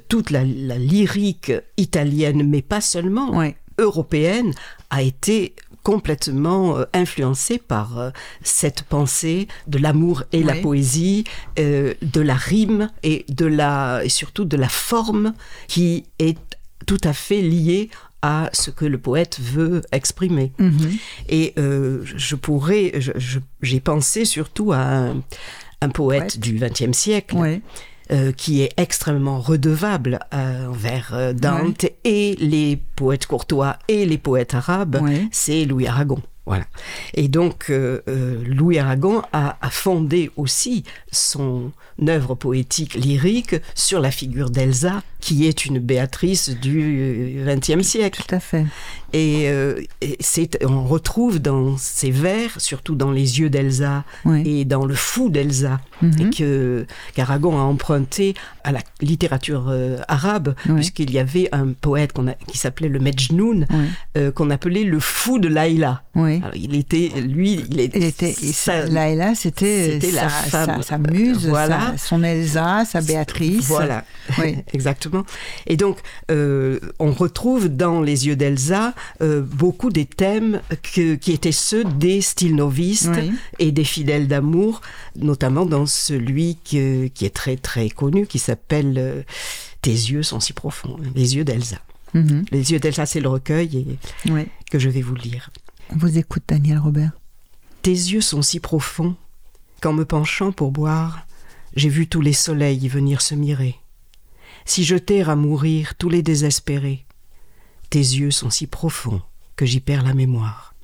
toute la, la, lyrique italienne, mais pas seulement, européenne, a été complètement euh, influencé par euh, cette pensée de l'amour et la poésie, euh, de la rime et de la et surtout de la forme qui est tout à fait liée à ce que le poète veut exprimer. Mhm. Et je pourrais, j'ai pensé surtout à un, poète du XXe siècle. Euh, qui est extrêmement redevable euh, envers euh, Dante et les poètes courtois et les poètes arabes, c'est Louis Aragon. Voilà. Et donc, Louis Aragon a, a, fondé aussi son œuvre poétique lyrique sur la figure d'Elsa, qui est une Béatrice du XXe siècle. Tout à fait. Euh, et, c'est, on retrouve dans ces vers, surtout dans les yeux d'Elsa et dans le fou d'Elsa, mhm. que qu'Aragon a emprunté à la littérature euh, arabe, puisqu'il y avait un poète a, qui s'appelait le Mejnoun, euh, qu'on appelait le fou de Laïla. il était, lui, il, était. Laïla, c'était, sa, sa, sa, muse, voilà. son Elsa, sa Béatrice. Voilà, exactement. Et donc, on retrouve dans les yeux d'Elsa euh, beaucoup des thèmes qui étaient ceux des styles novistes et des fidèles d'amour, notamment dans celui qui est très très connu, qui s'appelle euh, Tes yeux sont si profonds, les yeux d'Elsa. Mhm. Les yeux d'Elsa, c'est le recueil et, que je vais vous lire. On vous écoute, Daniel Robert. Tes yeux sont si profonds qu'en me penchant pour boire, j'ai vu tous les soleils venir se mirer. Si jeter à mourir tous les désespérés, tes yeux sont si profonds que j'y perds la mémoire.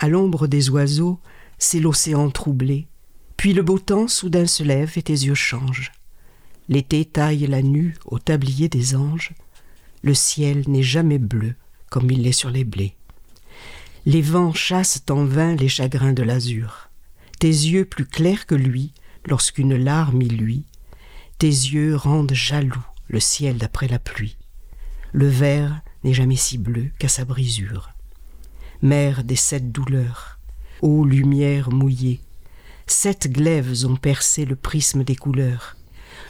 À l'ombre des oiseaux, c'est l'océan troublé, puis le beau temps soudain se lève et tes yeux changent. L'été taille la nue au tablier des anges, le ciel n'est jamais bleu comme il l'est sur les blés. Les vents chassent en vain les chagrins de l'azur. Tes yeux plus clairs que lui, lorsqu'une larme y luit, tes yeux rendent jaloux le ciel d'après la pluie. Le vert n'est jamais si bleu qu'à sa brisure. Mère des sept douleurs, ô lumière mouillée, sept glaives ont percé le prisme des couleurs.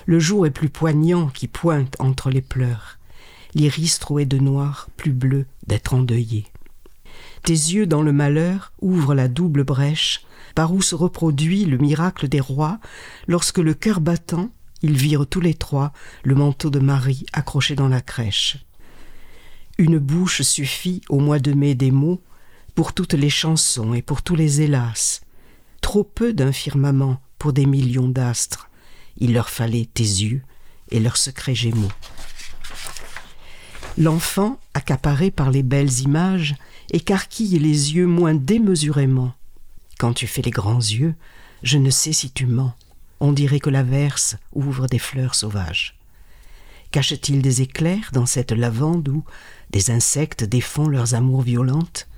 Le jour est plus poignant qui pointe entre les pleurs, l'iris troué de noir, plus bleu d'être endeuillé. Tes yeux dans le malheur ouvrent la double brèche par où se reproduit le miracle des rois, lorsque le cœur battant, ils virent tous les trois le manteau de Marie accroché dans la crèche. Une bouche suffit au mois de mai des mots, pour toutes les chansons et pour tous les hélas. Trop peu d'un firmament pour des millions d'astres. Il leur fallait tes yeux et leurs secrets gémeaux. L'enfant, accaparé par les belles images, écarquille les yeux moins démesurément. Quand tu fais les grands yeux, je ne sais si tu mens. On dirait que la verse ouvre des fleurs sauvages. Cache-t-il des éclairs dans cette lavande où des insectes défont leurs amours violentes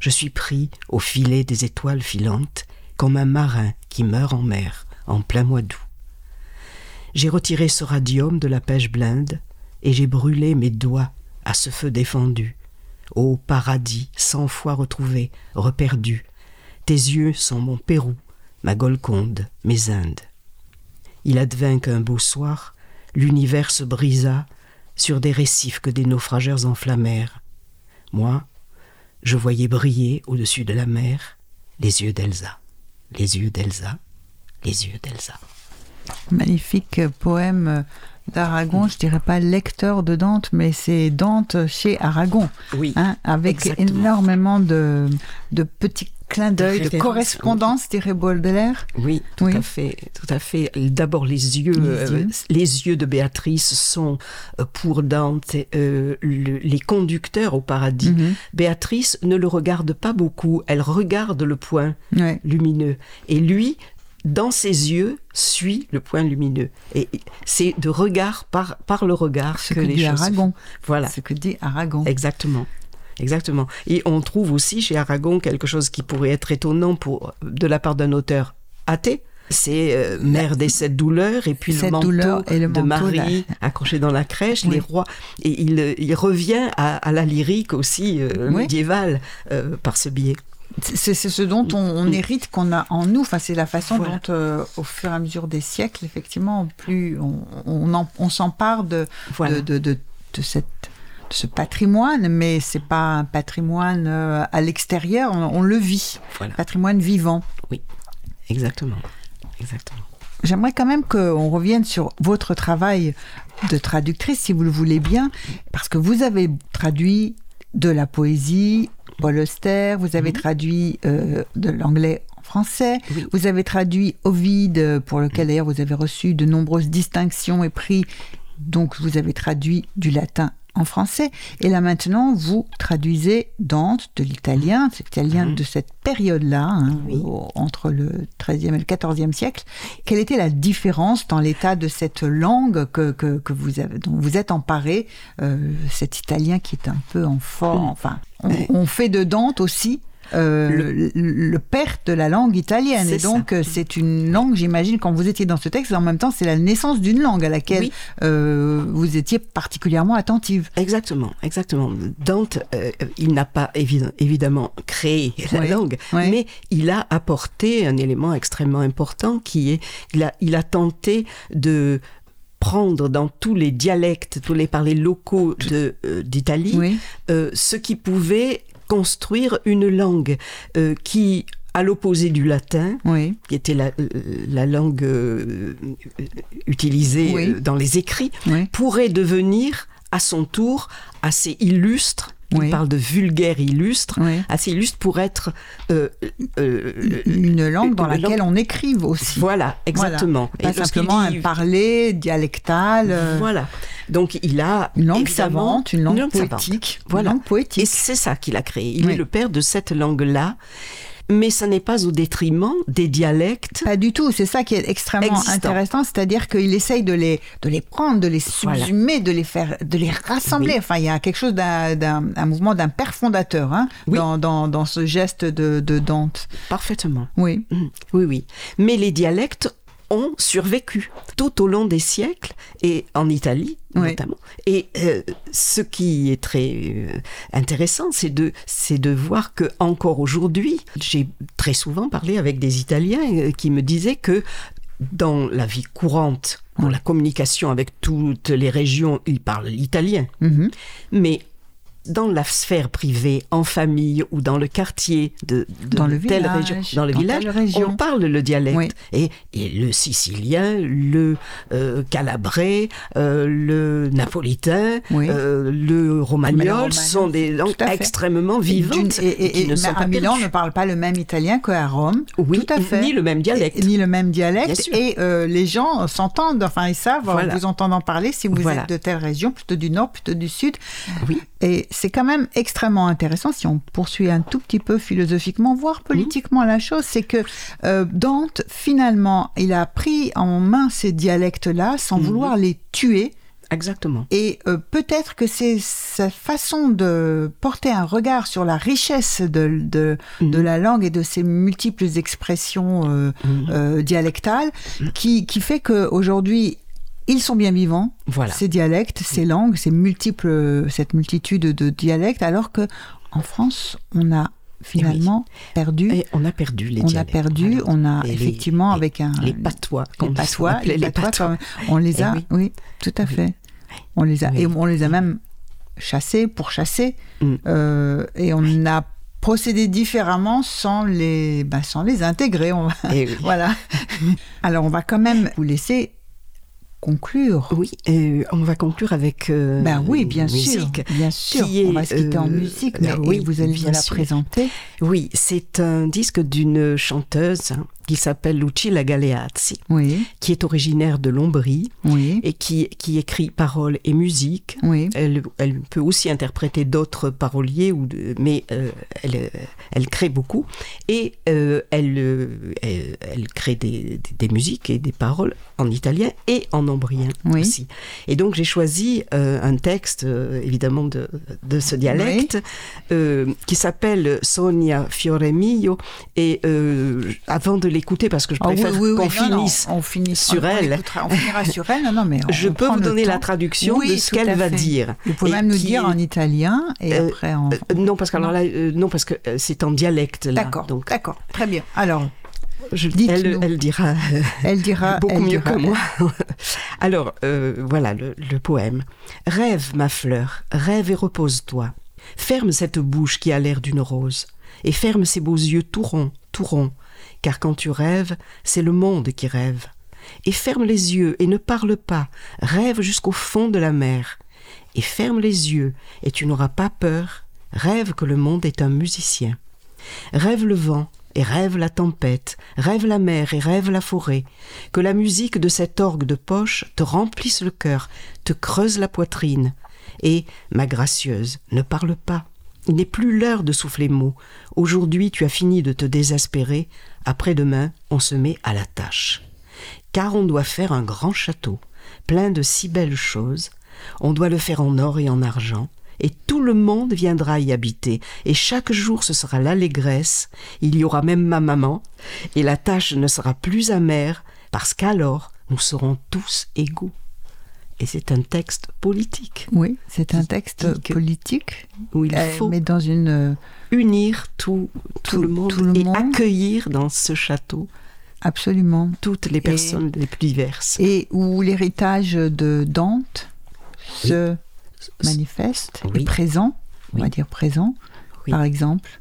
Je suis pris au filet des étoiles filantes, comme un marin qui meurt en mer en plein mois d'août. J'ai retiré ce radium de la pêche blinde, et j'ai brûlé mes doigts à ce feu défendu. Ô paradis, cent fois retrouvé, reperdu, tes yeux sont mon Pérou, ma Golconde, mes Indes. Il advint qu'un beau soir, l'univers se brisa sur des récifs que des naufrageurs enflammèrent. Moi, je voyais briller au-dessus de la mer les yeux d'Elsa, les yeux d'Elsa, les yeux d'Elsa. Magnifique poème d'Aragon, je dirais pas lecteur de Dante, mais c'est Dante chez Aragon. Oui. Hein, avec exactement. énormément de, de petits clins d'œil, de références, correspondance, dirait Baudelaire. Oui, tout Oui. à fait, tout à fait. D'abord les yeux, Les euh, yeux. les yeux de Béatrice sont euh, pour Dante euh, le- les conducteurs au paradis. Mhm. Béatrice ne le regarde pas beaucoup, elle regarde le point Ouais. lumineux. Et lui, dans ses yeux, suit le point lumineux. Et c'est de regard par, par le regard Ce que, que les dit choses. Aragon. Voilà, Ce que dit Aragon. exactement. Exactement. Et on trouve aussi chez Aragon quelque chose qui pourrait être étonnant pour, de la part d'un auteur athée. C'est euh, Mère des sept douleurs et puis le manteau douleurs et le de Marie accroché dans la crèche, Oui. les rois. Et il, il revient à, à la lyrique aussi euh, Oui. médiévale euh, par ce biais. C'est ce dont on, on hérite, qu'on a en nous. Enfin, c'est la façon Voilà. dont, euh, au fur et à mesure des siècles, effectivement, plus on, on, en- on s'empare de, Voilà. de, de, de- de cette, de ce patrimoine, mais c'est pas un patrimoine euh, à l'extérieur, on, le vit. Voilà. Patrimoine vivant. Exactement. Exactement. J'aimerais quand même qu'on revienne sur votre travail de traductrice, si vous le voulez bien, parce que vous avez traduit de la poésie, Paul Auster, vous avez traduit euh, de l'anglais en français, Oui. vous avez traduit Ovide, pour lequel d'ailleurs vous avez reçu de nombreuses distinctions et prix, donc vous avez traduit du latin en français, et là maintenant vous traduisez Dante de l'italien, c'est l'italien de cette période-là, hein, Oui. entre le XIIIe et le XIVe siècle. Quelle était la différence dans l'état de cette langue que, que, que vous avez, dont vous êtes emparé, euh, cet italien qui est un peu en forme, enfin, on, on fait de Dante aussi euh, le, le père de la langue italienne. Et donc, euh, c'est une langue, j'imagine, quand vous étiez dans ce texte, en même temps, c'est la naissance d'une langue à laquelle Oui. euh, vous étiez particulièrement attentive. Exactement, exactement. Dante, euh, il n'a pas évi- évidemment créé la Oui, langue, oui. mais il a apporté un élément extrêmement important qui est, il a, il a tenté de prendre dans tous les dialectes, tous les parlers locaux euh, d'Italie, Oui. euh, ce qui pouvait construire une langue euh, qui, à l'opposé du latin, Oui. qui était la, la langue euh, utilisée Oui. euh, dans les écrits, Oui. pourrait devenir à son tour assez illustre. Il Oui. parle de vulgaire illustre, Oui. assez illustre pour être euh, euh, Une langue dans laquelle langue- on écrive aussi. voilà exactement. Pas simplement un parler dialectal. euh, Voilà. Donc il a Une langue savante, une langue, poétique. Voilà. Une langue poétique. Et c'est ça qu'il a créé. Il Oui. est le père de cette langue-là. Mais ça n'est pas au détriment des dialectes. Pas du tout, c'est ça qui est extrêmement intéressant, c'est-à-dire qu'il essaye de les, de les prendre, de les Voilà. subsumer, de les faire, de les rassembler. Oui. Enfin, il y a quelque chose d'un, d'un- un mouvement d'un père fondateur hein, Oui. dans, dans, dans ce geste de, de Dante. Parfaitement. Oui, Mm, Oui, oui. Mais les dialectes ont survécu tout au long des siècles et en Italie Oui. notamment. Et euh, ce qui est très euh, intéressant, c'est de c'est de voir que encore aujourd'hui, j'ai très souvent parlé avec des Italiens euh, qui me disaient que dans la vie courante, dans la communication avec toutes les régions, ils parlent l'italien. Mhm. Mais dans la sphère privée, en famille ou dans le quartier de, de Dans le telle village, région, dans le dans village, on parle le dialecte. Oui. Et, et le sicilien, le euh, calabrais, euh, le napolitain, Oui. euh, le romagnol, sont des langues extrêmement vivantes Et, et- et qui ne sont à Milan, on ne parle pas le même italien qu'à Rome. Oui, tout à fait. ni le même dialecte. Et- ni le même dialecte. Et euh, les gens s'entendent, enfin, ils savent, en Voilà. vous entendant parler, si vous Voilà. êtes de telle région, plutôt du nord, plutôt du sud. Oui. Et c'est quand même extrêmement intéressant, si on poursuit un tout petit peu philosophiquement, voire politiquement la chose, c'est que euh, Dante, finalement, il a pris en main ces dialectes-là sans Mhm. vouloir les tuer. Exactement. Et euh, peut-être que c'est sa façon de porter un regard sur la richesse de, de, de Mhm. la langue et de ses multiples expressions euh, Mhm. euh, dialectales qui, qui fait qu'aujourd'hui, ils sont bien vivants, Voilà. ces dialectes, ces langues, ces multiples, cette multitude de dialectes, alors que en France, on a finalement perdu. Et on a perdu les on a dialectes. perdu, Voilà. on a Et effectivement les- avec un les patois, les patois, les les patois, patois. quand- on les Eh a, oui. oui, tout à Oui. fait. On les a et on les a même chassés pour chasser Mm. euh, et on a procédé différemment sans les, bah, sans les intégrer. On va- oui. voilà. Alors on va quand même vous laisser conclure. Oui, et on va conclure avec euh, Ben oui, bien une sûr, musique. bien sûr. qui est, on va se quitter en euh, musique, mais euh, oui, vous allez bien la sûr. présenter. Oui, c'est un disque d'une chanteuse qui s'appelle Lucilla Galeazzi, Oui, qui est originaire de Lombrie oui, et qui, qui écrit paroles et musique. oui. Elle, elle peut aussi interpréter d'autres paroliers, ou de- mais euh, elle, euh, elle crée beaucoup. Et euh, elle, elle, elle crée des, des- des musiques et des paroles en italien et en ombrien aussi. Et donc j'ai choisi euh, un texte, évidemment, de, de ce dialecte, qui s'appelle Sonia Fiore Mio. Et avant de l'écouter, parce que je Ah oui, préfère oui, oui, qu'on non, non, finisse on finit sur on- elle. écoutera- on finira sur elle. Non, non, mais on- je peux vous donner la traduction de ce qu'elle va fait. dire. Vous pouvez Et même nous qui dire est- en italien et Euh, après en. Euh, non, parce que alors là, euh, non, parce que c'est en dialecte. D'accord, Donc, d'accord, très bien. Alors, je- elle, elle dira elle dira. beaucoup elle mieux dira- que moi. alors, euh, voilà le, le poème. Rêve, ma fleur, rêve et repose-toi. Ferme cette bouche qui a l'air d'une rose, et ferme ces beaux yeux tout ronds, tout ronds, car quand tu rêves, c'est le monde qui rêve. Et ferme les yeux et ne parle pas, rêve jusqu'au fond de la mer. Et ferme les yeux et tu n'auras pas peur, rêve que le monde est un musicien. Rêve le vent et rêve la tempête, rêve la mer et rêve la forêt, que la musique de cet orgue de poche te remplisse le cœur, te creuse la poitrine. Et, ma gracieuse, ne parle pas. Il n'est plus l'heure de souffler mots. Aujourd'hui tu as fini de te désespérer, après-demain on se met à la tâche. Car on doit faire un grand château, plein de si belles choses, on doit le faire en or et en argent, et tout le monde viendra y habiter, et chaque jour ce sera l'allégresse, il y aura même ma maman, et la tâche ne sera plus amère, parce qu'alors nous serons tous égaux. Et c'est un texte politique, Oui, c'est un texte politique, où il euh, faut mais dans une. Unir tout, tout, Tout- le monde tout le et monde. accueillir dans ce château Absolument. toutes les personnes les plus diverses. Et où l'héritage de Dante se manifeste, Oui. est présent, on va dire présent, Oui. par exemple,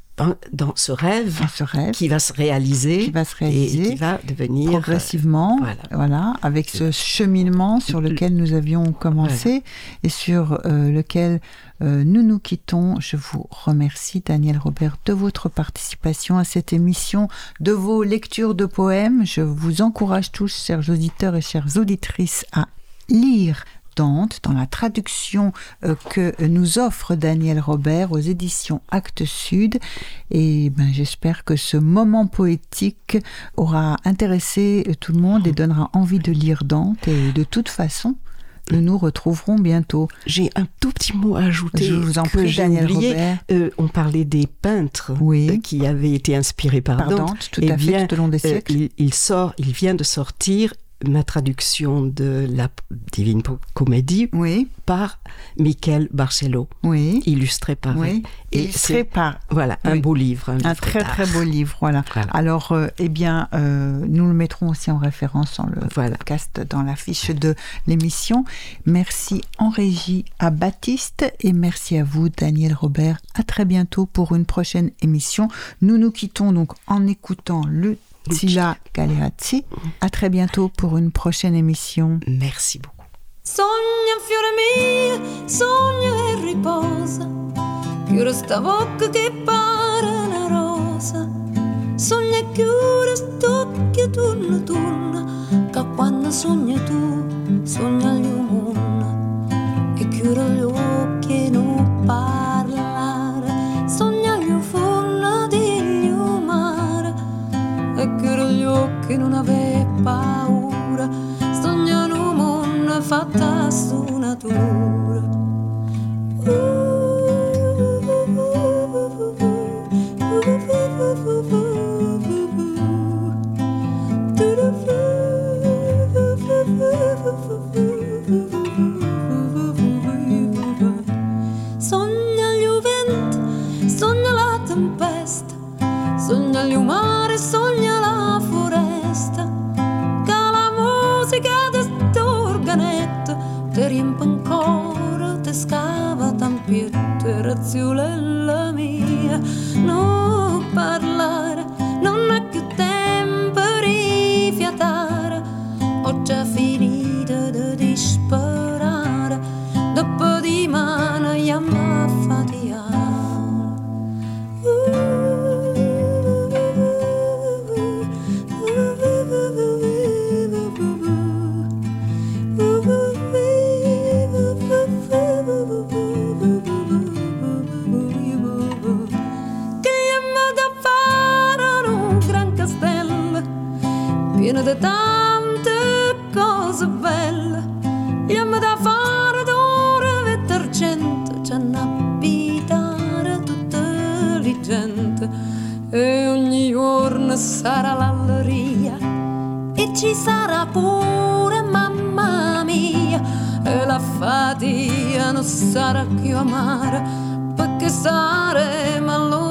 Dans, ce rêve dans ce rêve qui va se réaliser, qui va se et qui va devenir progressivement, voilà. voilà. avec ce cheminement sur lequel nous avions commencé et sur euh, lequel euh, nous nous quittons. Je vous remercie, Daniel Robert, de votre participation à cette émission, de vos lectures de poèmes. Je vous encourage tous, chers auditeurs et chères auditrices, à lire Dans la traduction euh, que nous offre Daniel Robert aux éditions Actes Sud. Et ben, j'espère que ce moment poétique aura intéressé tout le monde et donnera envie de lire Dante. Et de toute façon, nous nous retrouverons bientôt. J'ai un tout petit mot à ajouter. Je vous en que prie, j'ai Daniel oublié. Robert. Euh, on parlait des peintres Oui. euh, qui avaient été inspirés par, Par Dante. Dante, tout Eh à fait, tout au long des euh, siècles. il, il sort, il vient de sortir ma traduction de la Divine Comédie Oui, par Michael Barcelo, oui. illustré par Oui, Et illustré c'est- par Voilà, un beau livre. Un, un livre très très beau livre, voilà. Voilà. Alors, euh, eh bien, euh, nous le mettrons aussi en référence dans le Voilà. podcast, dans la fiche de l'émission. Merci en régie à Baptiste et merci à vous, Daniel Robert. À très bientôt pour une prochaine émission. Nous nous quittons donc en écoutant le Tila Galeazzi. À très bientôt pour une prochaine émission. Merci beaucoup. Sogna fiore mio, sogna e riposa, chiude sta bocca che pare una rosa, sogna e chiude st'occhio turno turno, che quando sogni tu, sogna gli umonna, gli occhi e non ave paura, sogna un mondo fatta su doppietta raziolella mia. No. Pieno di tante cose belle. Io mi da fare d'oro e d'argento, c'è una abitare tutta la gente. E ogni giorno sarà l'alleria e ci sarà pure mamma mia. E la fatica non sarà più amara, perché saremo allora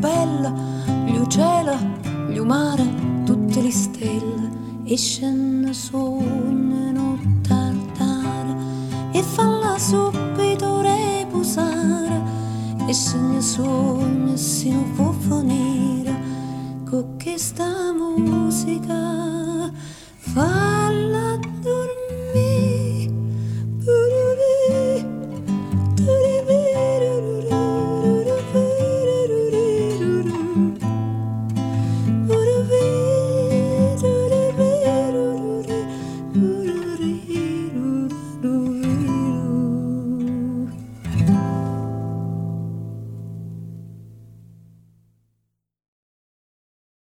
belle, gli uccelli, gli umani, tutte le stelle. E scende sognano tartare e falla subito reposare. E sogna sogna si non può finire con questa musica.